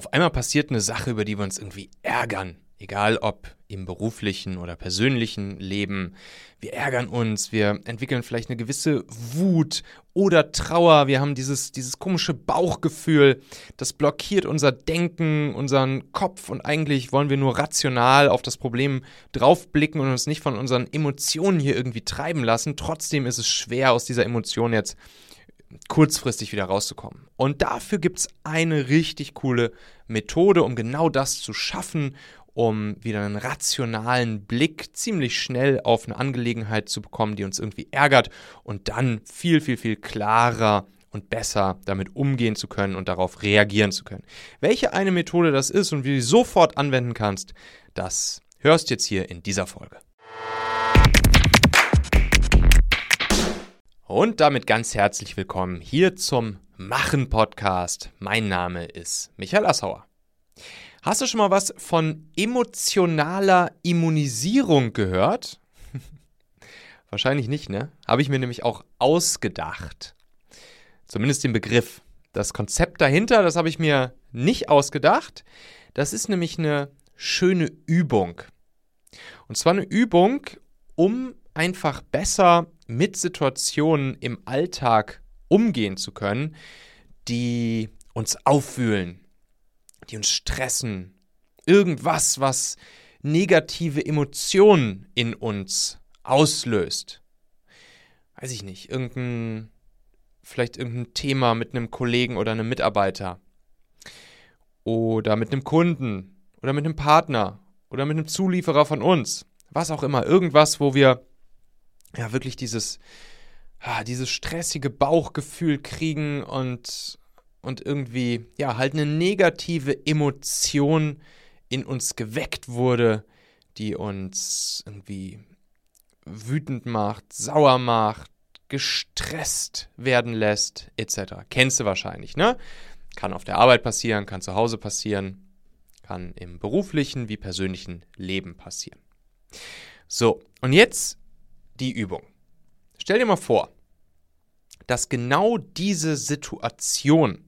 auf einmal passiert eine Sache, über die wir uns irgendwie ärgern. Egal ob im beruflichen oder persönlichen Leben. Wir ärgern uns, wir entwickeln vielleicht eine gewisse Wut oder Trauer. Wir haben dieses, dieses komische Bauchgefühl, das blockiert unser Denken, unseren Kopf und eigentlich wollen wir nur rational auf das Problem draufblicken und uns nicht von unseren Emotionen hier irgendwie treiben lassen. Trotzdem ist es schwer, aus dieser Emotion jetzt kurzfristig wieder rauszukommen. Und dafür gibt es eine richtig coole Methode, um genau das zu schaffen, um wieder einen rationalen Blick ziemlich schnell auf eine Angelegenheit zu bekommen, die uns irgendwie ärgert und dann viel, viel, viel klarer und besser damit umgehen zu können und darauf reagieren zu können. Welche eine Methode das ist und wie du sie sofort anwenden kannst, das hörst jetzt hier in dieser Folge. Und damit ganz herzlich willkommen hier zum Machen Podcast. Mein Name ist Michael Assauer. Hast du schon mal was von emotionaler Immunisierung gehört? Wahrscheinlich nicht, ne? Habe ich mir nämlich auch ausgedacht. Zumindest den Begriff. Das Konzept dahinter, das habe ich mir nicht ausgedacht. Das ist nämlich eine schöne Übung. Und zwar eine Übung, um einfach besser mit Situationen im Alltag umgehen zu können, die uns auffühlen, die uns stressen, irgendwas, was negative Emotionen in uns auslöst. Weiß ich nicht, irgendein, vielleicht irgendein Thema mit einem Kollegen oder einem Mitarbeiter. Oder mit einem Kunden oder mit einem Partner oder mit einem Zulieferer von uns, was auch immer, irgendwas, wo wir ja wirklich dieses, ah, dieses stressige Bauchgefühl kriegen und, und irgendwie, ja, halt eine negative Emotion in uns geweckt wurde, die uns irgendwie wütend macht, sauer macht, gestresst werden lässt, etc. Kennst du wahrscheinlich, ne? Kann auf der Arbeit passieren, kann zu Hause passieren, kann im beruflichen wie persönlichen Leben passieren. So, und jetzt die Übung. Stell dir mal vor, dass genau diese Situation,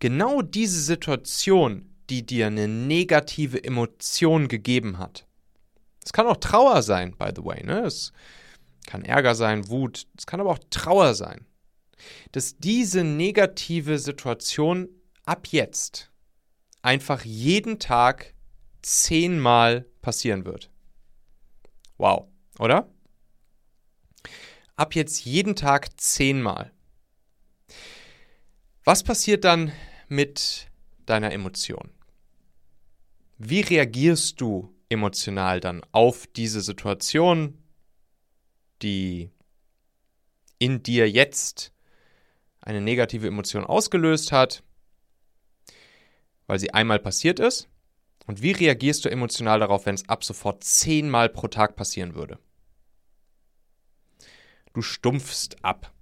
genau diese Situation, die dir eine negative Emotion gegeben hat, es kann auch Trauer sein, by the way, ne? Es kann Ärger sein, Wut, es kann aber auch Trauer sein, dass diese negative Situation ab jetzt einfach jeden Tag zehnmal passieren wird. Wow, oder? Ab jetzt jeden Tag zehnmal. Was passiert dann mit deiner Emotion? Wie reagierst du emotional dann auf diese Situation, die in dir jetzt eine negative Emotion ausgelöst hat, weil sie einmal passiert ist? Und wie reagierst du emotional darauf, wenn es ab sofort zehnmal pro Tag passieren würde? Du stumpfst ab.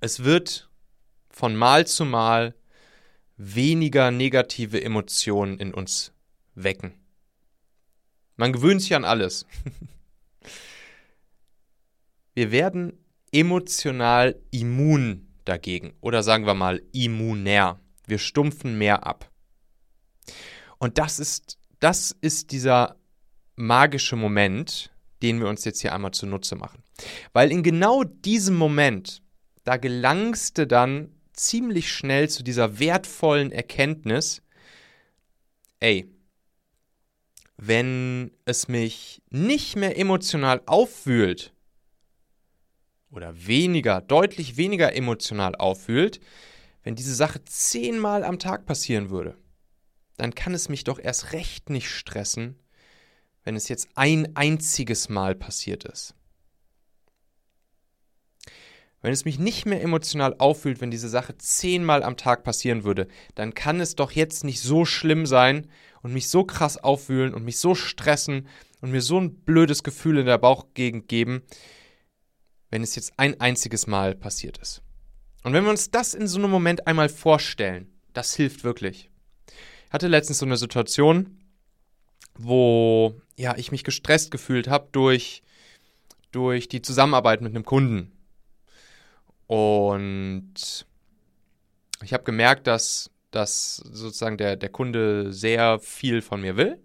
Es wird von Mal zu Mal weniger negative Emotionen in uns wecken. Man gewöhnt sich an alles. Wir werden emotional immun dagegen oder sagen wir mal immunär. Wir stumpfen mehr ab. Und das ist, das ist dieser magische Moment, den wir uns jetzt hier einmal zunutze machen. Weil in genau diesem Moment, da gelangst du dann ziemlich schnell zu dieser wertvollen Erkenntnis, ey, wenn es mich nicht mehr emotional auffühlt oder weniger, deutlich weniger emotional auffühlt, wenn diese Sache zehnmal am Tag passieren würde, dann kann es mich doch erst recht nicht stressen, wenn es jetzt ein einziges Mal passiert ist. Wenn es mich nicht mehr emotional auffühlt, wenn diese Sache zehnmal am Tag passieren würde, dann kann es doch jetzt nicht so schlimm sein und mich so krass aufwühlen und mich so stressen und mir so ein blödes Gefühl in der Bauchgegend geben, wenn es jetzt ein einziges Mal passiert ist. Und wenn wir uns das in so einem Moment einmal vorstellen, das hilft wirklich. Ich hatte letztens so eine Situation, wo ja, ich mich gestresst gefühlt habe durch, durch die Zusammenarbeit mit einem Kunden. Und ich habe gemerkt, dass, dass sozusagen der, der Kunde sehr viel von mir will.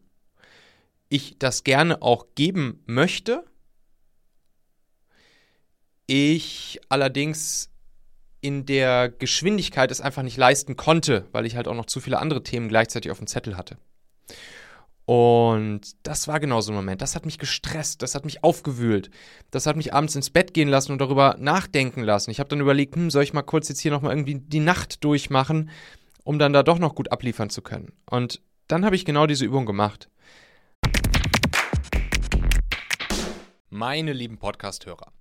Ich das gerne auch geben möchte. Ich allerdings in der Geschwindigkeit es einfach nicht leisten konnte, weil ich halt auch noch zu viele andere Themen gleichzeitig auf dem Zettel hatte. Und das war genau so ein Moment. Das hat mich gestresst, das hat mich aufgewühlt. Das hat mich abends ins Bett gehen lassen und darüber nachdenken lassen. Ich habe dann überlegt, hm, soll ich mal kurz jetzt hier nochmal irgendwie die Nacht durchmachen, um dann da doch noch gut abliefern zu können. Und dann habe ich genau diese Übung gemacht. Meine lieben Podcast-Hörer,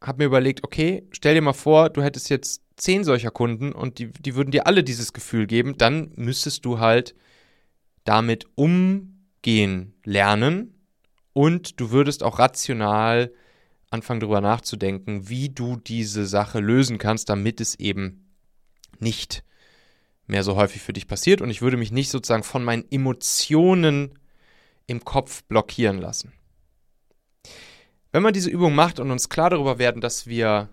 Habe mir überlegt, okay, stell dir mal vor, du hättest jetzt zehn solcher Kunden und die, die würden dir alle dieses Gefühl geben, dann müsstest du halt damit umgehen lernen und du würdest auch rational anfangen darüber nachzudenken, wie du diese Sache lösen kannst, damit es eben nicht mehr so häufig für dich passiert und ich würde mich nicht sozusagen von meinen Emotionen im Kopf blockieren lassen. Wenn man diese Übung macht und uns klar darüber werden, dass wir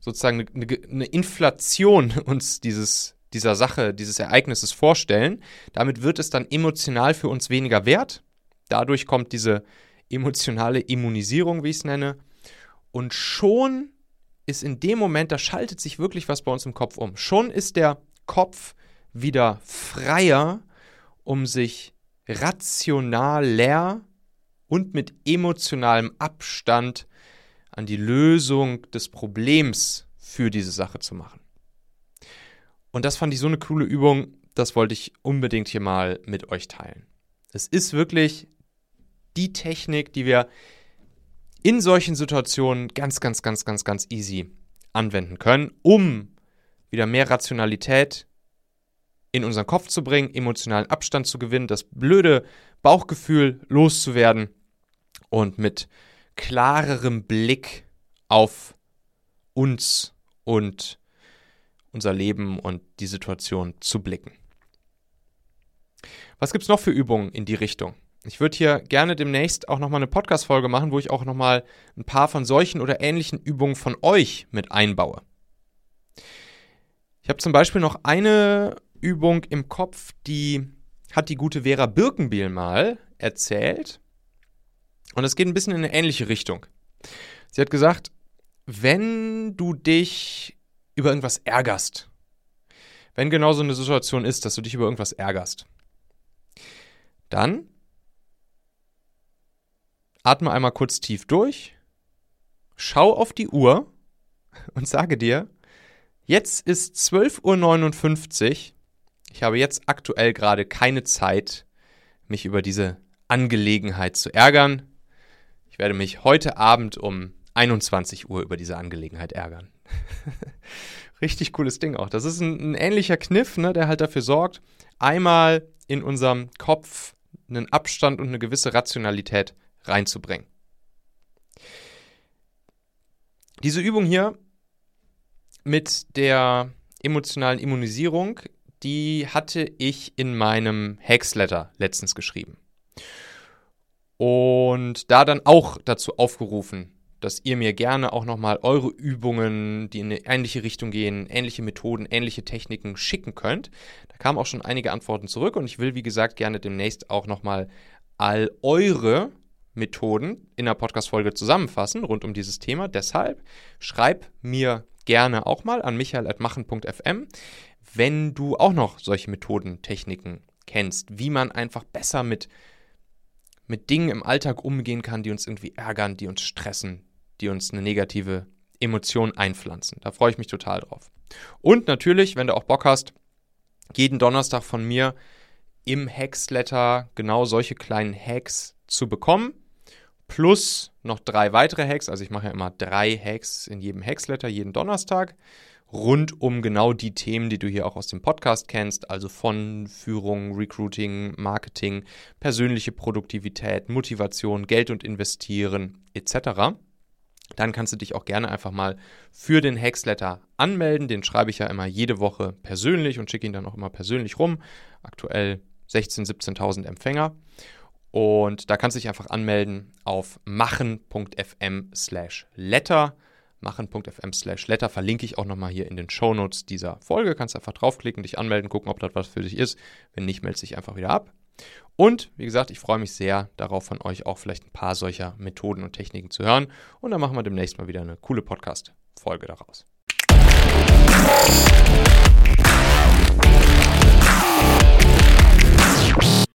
sozusagen eine, eine Inflation uns dieses, dieser Sache, dieses Ereignisses vorstellen, damit wird es dann emotional für uns weniger wert. Dadurch kommt diese emotionale Immunisierung, wie ich es nenne. Und schon ist in dem Moment, da schaltet sich wirklich was bei uns im Kopf um. Schon ist der Kopf wieder freier, um sich rationaler und mit emotionalem Abstand an die Lösung des Problems für diese Sache zu machen. Und das fand ich so eine coole Übung, das wollte ich unbedingt hier mal mit euch teilen. Es ist wirklich die Technik, die wir in solchen Situationen ganz, ganz, ganz, ganz, ganz easy anwenden können, um wieder mehr Rationalität in unseren Kopf zu bringen, emotionalen Abstand zu gewinnen, das blöde Bauchgefühl loszuwerden und mit klarerem Blick auf uns und unser Leben und die Situation zu blicken. Was gibt es noch für Übungen in die Richtung? Ich würde hier gerne demnächst auch nochmal eine Podcast-Folge machen, wo ich auch nochmal ein paar von solchen oder ähnlichen Übungen von euch mit einbaue. Ich habe zum Beispiel noch eine Übung im Kopf, die hat die gute Vera Birkenbiel mal erzählt. Und es geht ein bisschen in eine ähnliche Richtung. Sie hat gesagt, wenn du dich über irgendwas ärgerst, wenn genau so eine Situation ist, dass du dich über irgendwas ärgerst, dann atme einmal kurz tief durch, schau auf die Uhr und sage dir, jetzt ist 12.59 Uhr, ich habe jetzt aktuell gerade keine Zeit, mich über diese Angelegenheit zu ärgern. Ich werde mich heute Abend um 21 Uhr über diese Angelegenheit ärgern. Richtig cooles Ding auch. Das ist ein, ein ähnlicher Kniff, ne, der halt dafür sorgt, einmal in unserem Kopf einen Abstand und eine gewisse Rationalität reinzubringen. Diese Übung hier mit der emotionalen Immunisierung, die hatte ich in meinem Hexletter letztens geschrieben und da dann auch dazu aufgerufen, dass ihr mir gerne auch nochmal eure Übungen, die in eine ähnliche Richtung gehen, ähnliche Methoden, ähnliche Techniken schicken könnt. Da kamen auch schon einige Antworten zurück und ich will, wie gesagt, gerne demnächst auch nochmal all eure Methoden in der Podcast-Folge zusammenfassen rund um dieses Thema. Deshalb schreib mir gerne auch mal an michael.machen.fm, wenn du auch noch solche Methoden, Techniken kennst, wie man einfach besser mit mit Dingen im Alltag umgehen kann, die uns irgendwie ärgern, die uns stressen, die uns eine negative Emotion einpflanzen. Da freue ich mich total drauf. Und natürlich, wenn du auch Bock hast, jeden Donnerstag von mir im Hacksletter genau solche kleinen Hacks zu bekommen. Plus noch drei weitere Hacks. Also ich mache ja immer drei Hacks in jedem Hacksletter jeden Donnerstag rund um genau die Themen, die du hier auch aus dem Podcast kennst, also von Führung, Recruiting, Marketing, persönliche Produktivität, Motivation, Geld und Investieren etc. Dann kannst du dich auch gerne einfach mal für den Hacksletter anmelden. Den schreibe ich ja immer jede Woche persönlich und schicke ihn dann auch immer persönlich rum. Aktuell 16.000, 17.000 Empfänger. Und da kannst du dich einfach anmelden auf machen.fm slash letter machen.fm slash letter. Verlinke ich auch nochmal hier in den Show Notes dieser Folge. Kannst einfach draufklicken, dich anmelden, gucken, ob das was für dich ist. Wenn nicht, melde dich einfach wieder ab. Und wie gesagt, ich freue mich sehr darauf, von euch auch vielleicht ein paar solcher Methoden und Techniken zu hören. Und dann machen wir demnächst mal wieder eine coole Podcast-Folge daraus.